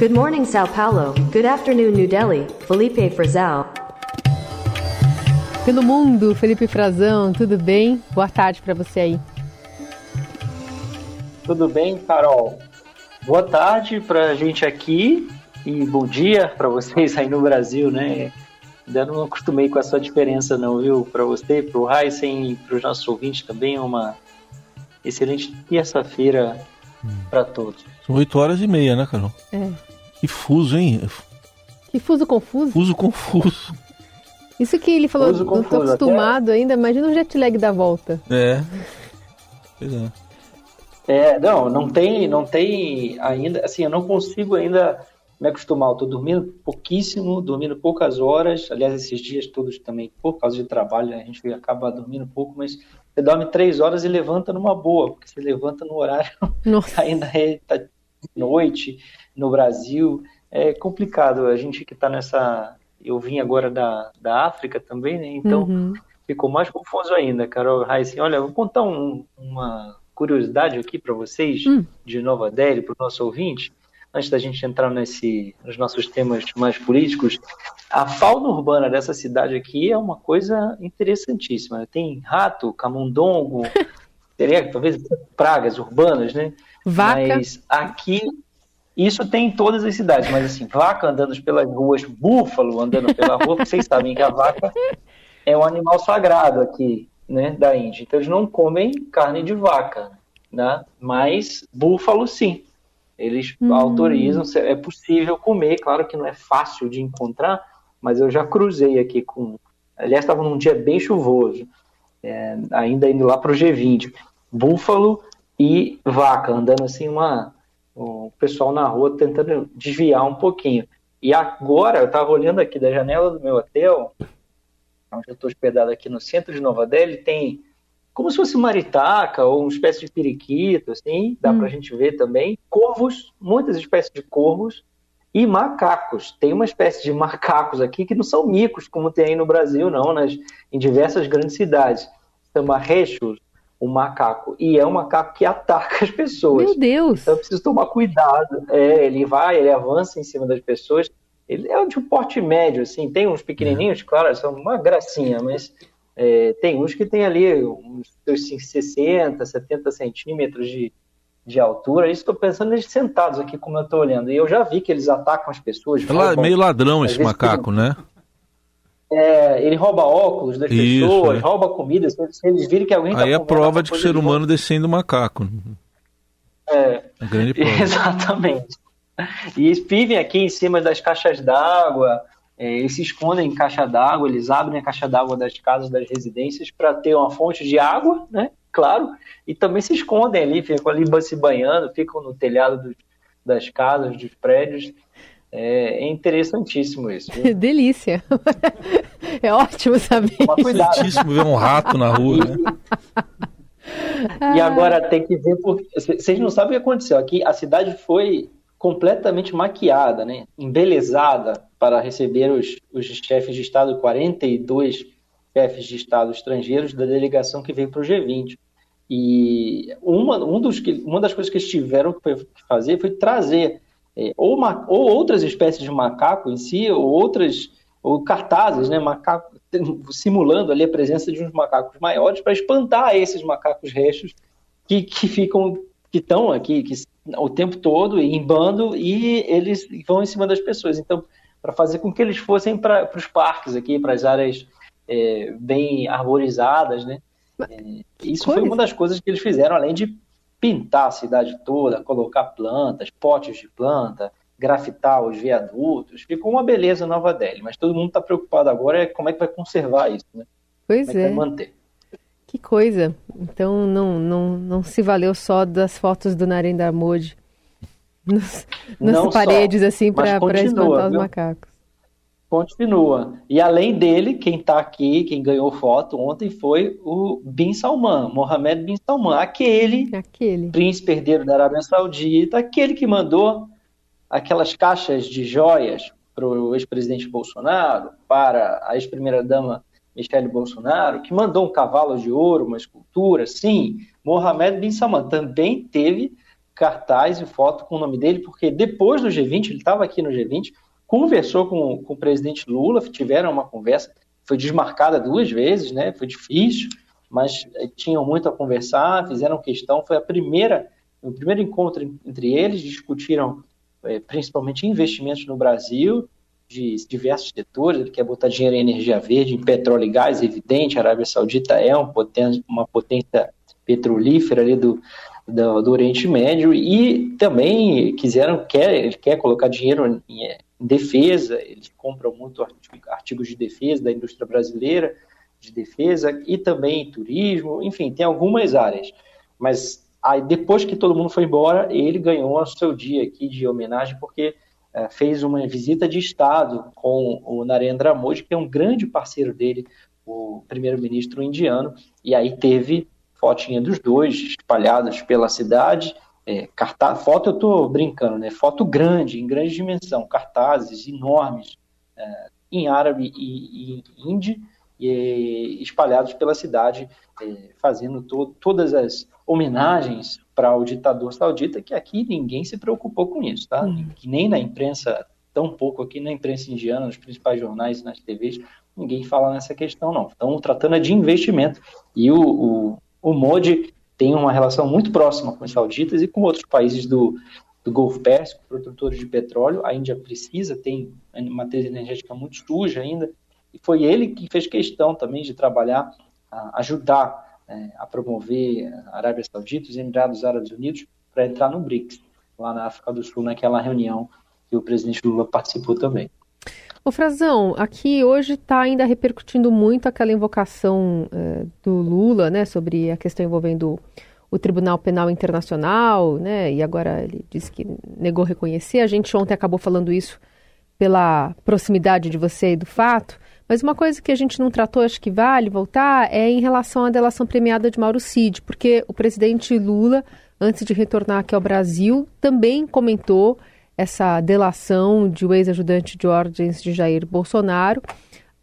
Good morning, Sao Paulo. Good afternoon, New Delhi. Felipe Frazão. Pelo mundo, Felipe Frazão, tudo bem? Boa tarde para você aí. Tudo bem, Carol? Boa tarde para a gente aqui e bom dia para vocês aí no Brasil, né? Ainda não acostumei com essa diferença não, viu? Para você, para o Heisen e para os nossos ouvintes também é uma excelente terça-feira para todos. São 8 horas e meia, né, Carol? É. Que fuso, hein? Que fuso confuso. Fuso confuso. Isso que ele falou, Fuso não tô confuso, acostumado ainda, imagina o jet lag da volta. É. Pois é. É, não, não tem, não tem ainda, assim, eu não consigo ainda me acostumar. Eu tô dormindo pouquíssimo, dormindo poucas horas. Aliás, esses dias todos também, por causa de trabalho, né, a gente acaba dormindo pouco, mas você dorme três horas e levanta numa boa, porque você levanta no horário ainda é tá de noite no Brasil. É complicado. A gente que está nessa. Eu vim agora da, da África também, né? Então Uhum. ficou mais confuso ainda, Carol Heissen. Olha, eu vou contar um- uma curiosidade aqui para vocês Hum. de Nova Delhi, para o nosso ouvinte, antes da gente entrar nesse, nos nossos temas mais políticos. A fauna urbana dessa cidade aqui é uma coisa interessantíssima. Tem rato, camundongo, teria talvez pragas urbanas, né? Vaca. Mas aqui, isso tem em todas as cidades, mas assim, vaca andando pelas ruas, búfalo andando pela rua, vocês sabem que a vaca é um animal sagrado aqui, né, da Índia. Então eles não comem carne de vaca, né? Mas búfalo sim. Eles Hum. autorizam, é possível comer, claro que não é fácil de encontrar, mas eu já cruzei aqui com. Aliás, estava num dia bem chuvoso, é, ainda indo lá para o G20. Búfalo e vaca, andando assim, uma, o pessoal na rua tentando desviar um pouquinho. E agora, eu estava olhando aqui da janela do meu hotel, onde eu estou hospedado aqui no centro de Nova Delhi, tem como se fosse maritaca ou uma espécie de periquito, assim, dá Hum. pra gente ver também. Corvos, muitas espécies de corvos e macacos. Tem uma espécie de macacos aqui que não são micos, como tem aí no Brasil, não, nas, em diversas grandes cidades. Chama rechos, o macaco. E é um macaco que ataca as pessoas. Meu Deus. Então eu preciso tomar cuidado. É, ele vai, ele avança em cima das pessoas. Ele é de um porte médio, assim. Tem uns pequenininhos, claro, são uma gracinha, mas é, tem uns que tem ali uns seus 60, 70 centímetros de, de altura. Isso estou pensando eles sentados aqui, como eu estou olhando. E eu já vi que eles atacam as pessoas. É roubam- meio ladrão esse macaco, né? é, ele rouba óculos das Isso, pessoas, é. rouba comida. Se, eles virem que alguém está Aí é a prova de que o ser humano descende do macaco. É, A grande prova. Exatamente. E vivem aqui em cima das caixas d'água, é, eles se escondem em caixa d'água, eles abrem a caixa d'água das casas, das residências, para ter uma fonte de água, né? Claro, e também se escondem ali, ficam ali se banhando, ficam no telhado dos- das casas, dos prédios. É, é interessantíssimo isso. viu? Delícia. É ótimo saber. Cuidado. Interessantíssimo ver um rato na rua, né? E agora tem que ver porque vocês não sabem o que aconteceu. Aqui a cidade foi completamente maquiada, né? embelezada para receber os, os chefes de Estado, 42 chefes de Estado estrangeiros da delegação que veio para o G20. E uma, um dos que, uma das coisas que eles tiveram que fazer foi trazer é, ou, ma- ou outras espécies de macaco em si, ou outras ou cartazes, né, macaco, simulando ali a presença de uns macacos maiores para espantar esses macacos restos que, que ficam que estão aqui que, o tempo todo em bando e eles vão em cima das pessoas. Então, para fazer com que eles fossem para os parques aqui, para as áreas é, bem arborizadas, né? É, isso foi coisa. uma das coisas que eles fizeram, além de pintar a cidade toda, colocar plantas, potes de planta, grafitar os viadutos. Ficou uma beleza Nova Delhi, mas todo mundo está preocupado agora é como é que vai conservar isso, né? Pois Como é que é. vai manter. Que coisa. Então não, não, não se valeu só das fotos do Narendra Modi nas, nas Não só, paredes, assim, para espantar os viu? macacos. Continua. E além dele, quem está aqui, quem ganhou foto ontem foi o Bin Salman, Mohammed Bin Salman, aquele Aquele. príncipe herdeiro da Arábia Saudita, aquele que mandou aquelas caixas de joias para o ex-presidente Bolsonaro, para a ex-primeira-dama Michele Bolsonaro, que mandou um cavalo de ouro, uma escultura, sim, Mohammed Bin Salman também teve cartaz e foto com o nome dele, porque depois do G20, ele estava aqui no G20, conversou com, com o presidente Lula, tiveram uma conversa, foi desmarcada duas vezes, né? Foi difícil, mas eh, tinham muito a conversar, fizeram questão, foi a primeira, o primeiro encontro entre eles, discutiram é, principalmente investimentos no Brasil, de diversos setores, ele quer botar dinheiro em energia verde, em petróleo e gás, evidente, a Arábia Saudita é um uma potência petrolífera ali do, do, do, Oriente Médio, e também quiseram, quer, ele quer colocar dinheiro em, em defesa, eles compram muito artigos de defesa da indústria brasileira, de defesa, e também turismo, enfim, tem algumas áreas, mas aí depois que todo mundo foi embora, ele ganhou o seu dia aqui de homenagem, porque é, fez uma visita de Estado com o Narendra Modi, que é um grande parceiro dele, o primeiro-ministro indiano, e aí teve fotinha dos dois espalhadas pela cidade. É, cartaz, foto eu estou brincando, né? Foto grande, em grande dimensão, cartazes enormes é, em árabe e, e hindi, e, espalhados pela cidade, é, fazendo to todas as homenagens para o ditador saudita, que aqui ninguém se preocupou com isso, tá? Hum. Nem na imprensa, tão pouco aqui na imprensa indiana, nos principais jornais e nas TVs, ninguém fala nessa questão, não. Estão tratando de investimento. E o, o, o Modi tem uma relação muito próxima com os sauditas e com outros países do, do Golfo Pérsico, produtores de petróleo. A Índia precisa, tem uma matriz energética muito suja ainda. E foi ele que fez questão também de trabalhar, ajudar é, a promover a Arábia Saudita, os Emirados Árabes Unidos, para entrar no BRICS, lá na África do Sul, naquela reunião que o presidente Lula participou também. O Frazão, aqui hoje está ainda repercutindo muito aquela invocação é, do Lula, né, sobre a questão envolvendo o Tribunal Penal Internacional, né, e agora ele disse que negou reconhecer. A gente ontem acabou falando isso pela proximidade de você e do fato. Mas uma coisa que a gente não tratou, acho que vale voltar, é em relação à delação premiada de Mauro Cid, porque o presidente Lula, antes de retornar aqui ao Brasil, também comentou essa delação de o ex-ajudante de ordens de Jair Bolsonaro.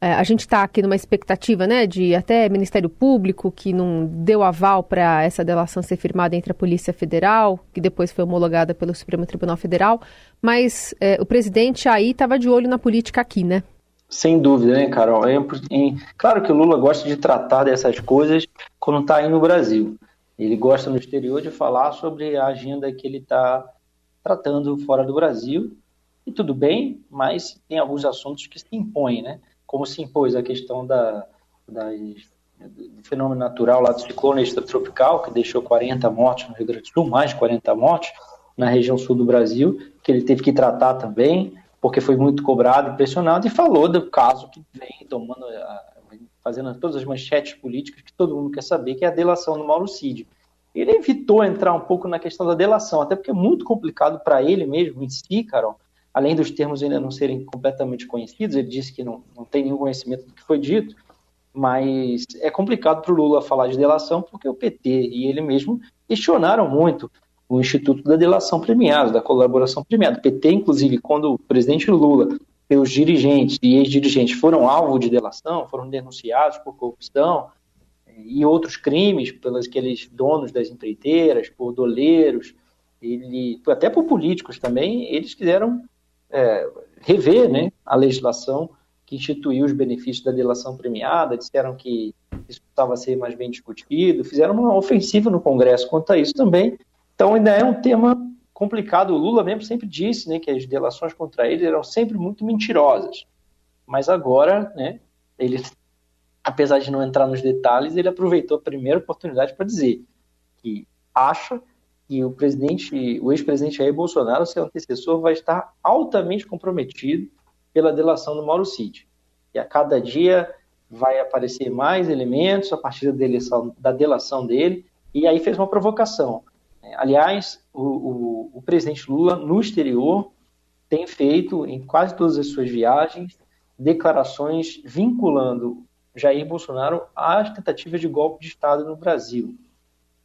É, a gente está aqui numa expectativa, né, de até Ministério Público que não deu aval para essa delação ser firmada entre a Polícia Federal, que depois foi homologada pelo Supremo Tribunal Federal, mas é, o presidente aí estava de olho na política aqui, né? Sem dúvida, né, Carol? É, claro que o Lula gosta de tratar dessas coisas quando está aí no Brasil. Ele gosta no exterior de falar sobre a agenda que ele está tratando fora do Brasil. E tudo bem, mas tem alguns assuntos que se impõem, né? Como se impôs a questão da, do fenômeno natural lá do ciclone extratropical, que deixou 40 mortes no Rio Grande do Sul, mais de 40 mortes na região sul do Brasil, que ele teve que tratar também porque foi muito cobrado pressionado, e falou do caso que vem tomando, fazendo todas as manchetes políticas que todo mundo quer saber, que é a delação do Mauro Cid. Ele evitou entrar um pouco na questão da delação, até porque é muito complicado para ele mesmo em si, Carol, além dos termos ainda não serem completamente conhecidos, ele disse que não, não tem nenhum conhecimento do que foi dito, mas é complicado para o Lula falar de delação porque o PT e ele mesmo questionaram muito o Instituto da Delação Premiada, da colaboração premiada. O PT, inclusive, quando o presidente Lula os dirigentes e ex-dirigentes foram alvo de delação, foram denunciados por corrupção e outros crimes pelos aqueles donos das empreiteiras, por doleiros, ele, até por políticos também, eles quiseram é, rever né, a legislação que instituiu os benefícios da delação premiada, disseram que isso precisava ser mais bem discutido, fizeram uma ofensiva no Congresso quanto a isso também, então ainda é um tema complicado. O Lula mesmo sempre disse né, que as delações contra ele eram sempre muito mentirosas. Mas agora, né, ele, apesar de não entrar nos detalhes, ele aproveitou a primeira oportunidade para dizer que acha que o presidente, o ex-presidente Jair Bolsonaro, seu antecessor, vai estar altamente comprometido pela delação do Mauro Cid. E a cada dia vai aparecer mais elementos a partir da delação, da delação dele, e aí fez uma provocação. Aliás, o, o, o, presidente Lula, no exterior, tem feito, em quase todas as suas viagens, declarações vinculando Jair Bolsonaro às tentativas de golpe de Estado no Brasil.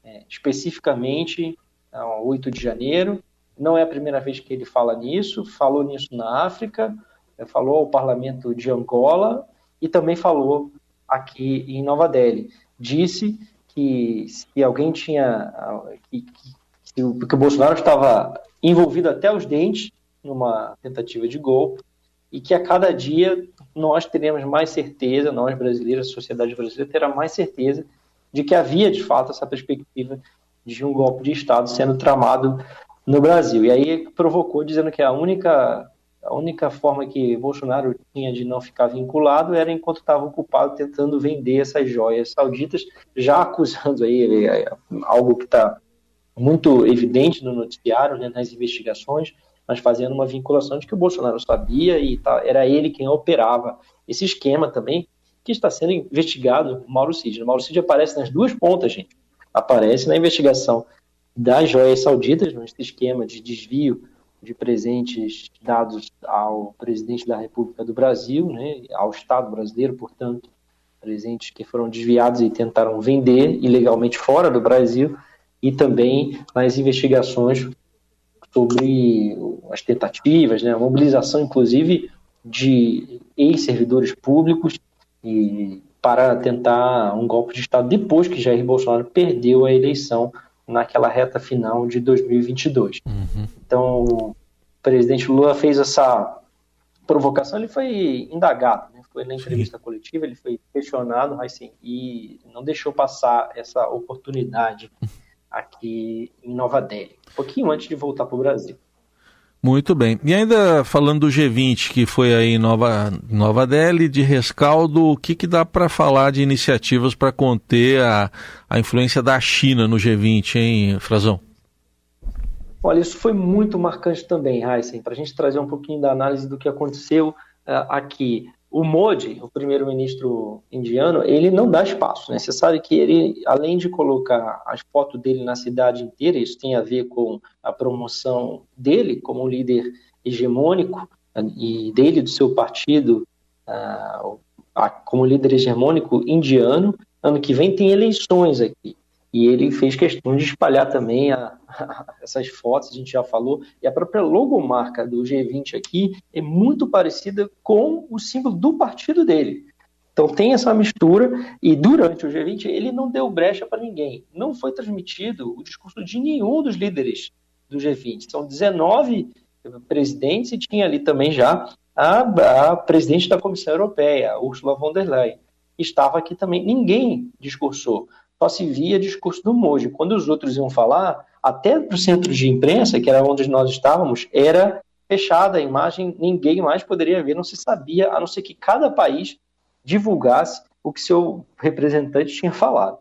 É, especificamente, ao 8 de janeiro, não é a primeira vez que ele fala nisso, falou nisso na África, é, falou ao parlamento de Angola e também falou aqui em Nova Delhi. Disse que se alguém tinha que, que porque o Bolsonaro estava envolvido até os dentes numa tentativa de golpe e que a cada dia nós teremos mais certeza, nós brasileiros, a sociedade brasileira terá mais certeza de que havia de fato essa perspectiva de um golpe de Estado sendo tramado no Brasil. E aí provocou dizendo que a única a única forma que Bolsonaro tinha de não ficar vinculado era enquanto estava ocupado tentando vender essas joias sauditas, já acusando aí é, algo que está muito evidente no noticiário, né, nas investigações, mas fazendo uma vinculação de que o Bolsonaro sabia e tá, era ele quem operava esse esquema também, que está sendo investigado Mauro Cid. O Mauro Cid aparece nas duas pontas, gente. Aparece na investigação das joias sauditas, nesse esquema de desvio de presentes dados ao presidente da República do Brasil, né, ao Estado brasileiro, portanto, presentes que foram desviados e tentaram vender ilegalmente fora do Brasil, e também nas investigações sobre as tentativas, né, a mobilização, inclusive, de ex-servidores públicos e para tentar um golpe de Estado depois que Jair Bolsonaro perdeu a eleição naquela reta final de 2022. Uhum. Então, o presidente Lula fez essa provocação, ele foi indagado, né? foi na entrevista Sim. coletiva, ele foi questionado, assim, e não deixou passar essa oportunidade aqui em Nova Delhi, um pouquinho antes de voltar para o Brasil. Muito bem. E ainda falando do G20, que foi aí em Nova, Nova Delhi, de rescaldo, o que, que dá para falar de iniciativas para conter a, a influência da China no G20, hein, Frazão? Olha, isso foi muito marcante também, Heisen, para a gente trazer um pouquinho da análise do que aconteceu uh, aqui. O Modi, o primeiro-ministro indiano, ele não dá espaço, né? Você sabe que ele, além de colocar as fotos dele na cidade inteira, isso tem a ver com a promoção dele como líder hegemônico e dele do seu partido uh, como líder hegemônico indiano. Ano que vem tem eleições aqui e ele fez questão de espalhar também a, a, essas fotos, a gente já falou, e a própria logomarca do G20 aqui é muito parecida com o símbolo do partido dele. Então tem essa mistura, e durante o G20 ele não deu brecha para ninguém. Não foi transmitido o discurso de nenhum dos líderes do G20. São 19 presidentes e tinha ali também já a, a presidente da Comissão Europeia, Ursula von der Leyen. Estava aqui também. Ninguém discursou só se via discurso do Moji. Quando os outros iam falar, até para o centro de imprensa, que era onde nós estávamos, era fechada a imagem, ninguém mais poderia ver, não se sabia, a não ser que cada país divulgasse o que seu representante tinha falado.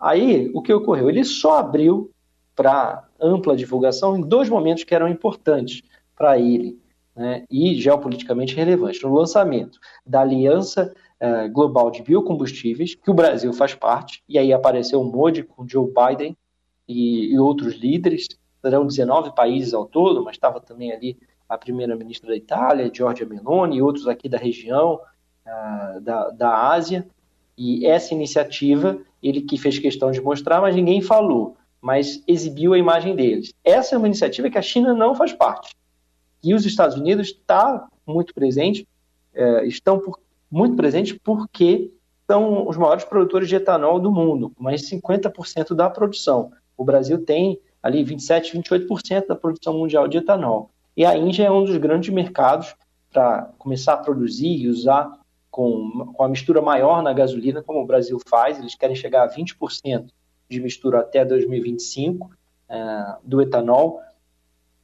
Aí, o que ocorreu? Ele só abriu para ampla divulgação em dois momentos que eram importantes para ele né, e geopoliticamente relevantes. No lançamento da Aliança uh, global de biocombustíveis, que o Brasil faz parte, e aí apareceu o MODI com Joe Biden e, e outros líderes, eram 19 países ao todo, mas estava também ali a primeira-ministra da Itália, Giorgia Meloni, e outros aqui da região uh, da, da Ásia, e essa iniciativa, ele que fez questão de mostrar, mas ninguém falou, mas exibiu a imagem deles. Essa é uma iniciativa que a China não faz parte. E os Estados Unidos está muito presente, uh, estão por muito presentes porque são os maiores produtores de etanol do mundo, mais 50% da produção. O Brasil tem ali 27, 28% da produção mundial de etanol. E a Índia é um dos grandes mercados para começar a produzir e usar com, com a mistura maior na gasolina, como o Brasil faz. Eles querem chegar a 20% de mistura até 2025 uh, do etanol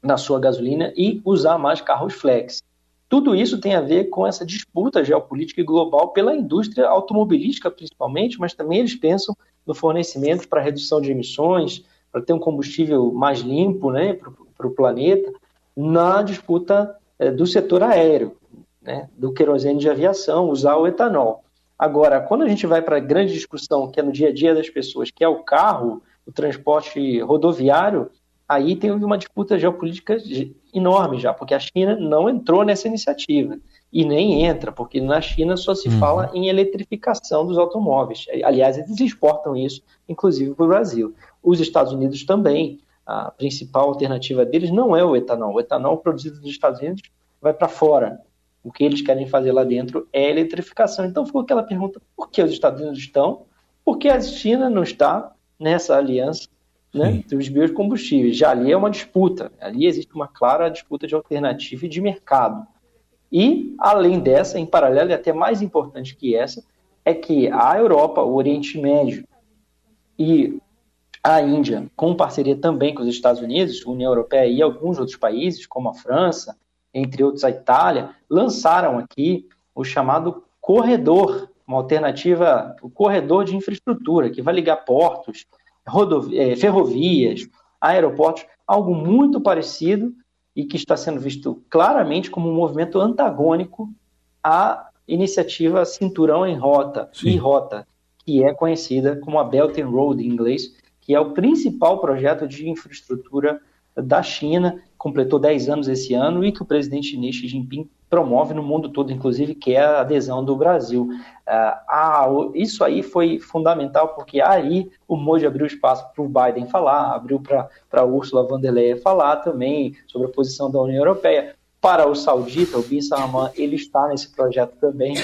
na sua gasolina e usar mais carros flex. Tudo isso tem a ver com essa disputa geopolítica e global pela indústria automobilística, principalmente, mas também eles pensam no fornecimento para redução de emissões, para ter um combustível mais limpo né, para o planeta, na disputa é, do setor aéreo, né, do querosene de aviação, usar o etanol. Agora, quando a gente vai para a grande discussão, que é no dia a dia das pessoas, que é o carro, o transporte rodoviário, aí tem uma disputa geopolítica enorme já, porque a China não entrou nessa iniciativa e nem entra, porque na China só se uhum. fala em eletrificação dos automóveis. Aliás, eles exportam isso, inclusive para o Brasil. Os Estados Unidos também, a principal alternativa deles não é o etanol. O etanol produzido nos Estados Unidos vai para fora. O que eles querem fazer lá dentro é eletrificação. Então ficou aquela pergunta: por que os Estados Unidos estão? Por que a China não está nessa aliança né, entre os biocombustíveis. Já ali é uma disputa, ali existe uma clara disputa de alternativa e de mercado. E, além dessa, em paralelo, e até mais importante que essa, é que a Europa, o Oriente Médio e a Índia, com parceria também com os Estados Unidos, União Europeia e alguns outros países, como a França, entre outros a Itália, lançaram aqui o chamado corredor, uma alternativa, o corredor de infraestrutura, que vai ligar portos, eh, ferrovias, aeroportos, algo muito parecido e que está sendo visto claramente como um movimento antagônico à iniciativa Cinturão em Rota, e Rota, que é conhecida como a Belt and Road em inglês, que é o principal projeto de infraestrutura da China, completou 10 anos esse ano e que o presidente Xi Jinping promove no mundo todo, inclusive, que é a adesão do Brasil. Ah, isso aí foi fundamental, porque aí o Modi abriu espaço para o Biden falar, abriu para a Ursula von der Leyen falar também sobre a posição da União Europeia. Para o saudita, o Bin Salman, ele está nesse projeto também,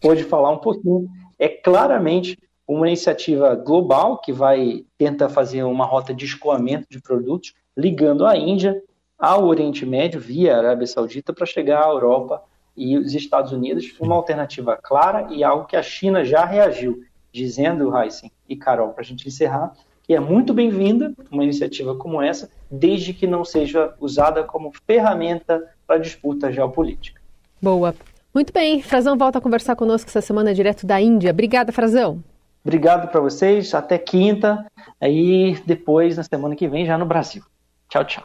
pode falar um pouquinho. É claramente uma iniciativa global que vai tentar fazer uma rota de escoamento de produtos ligando a Índia ao Oriente Médio via Arábia Saudita para chegar à Europa e os Estados Unidos, uma alternativa clara e algo que a China já reagiu, dizendo, Heisen e Carol, para a gente encerrar, que é muito bem-vinda uma iniciativa como essa, desde que não seja usada como ferramenta para disputa geopolítica. Boa. Muito bem, Frazão volta a conversar conosco essa semana direto da Índia. Obrigada, Frazão. Obrigado para vocês, até quinta, aí depois, na semana que vem, já no Brasil. Tchau, tchau.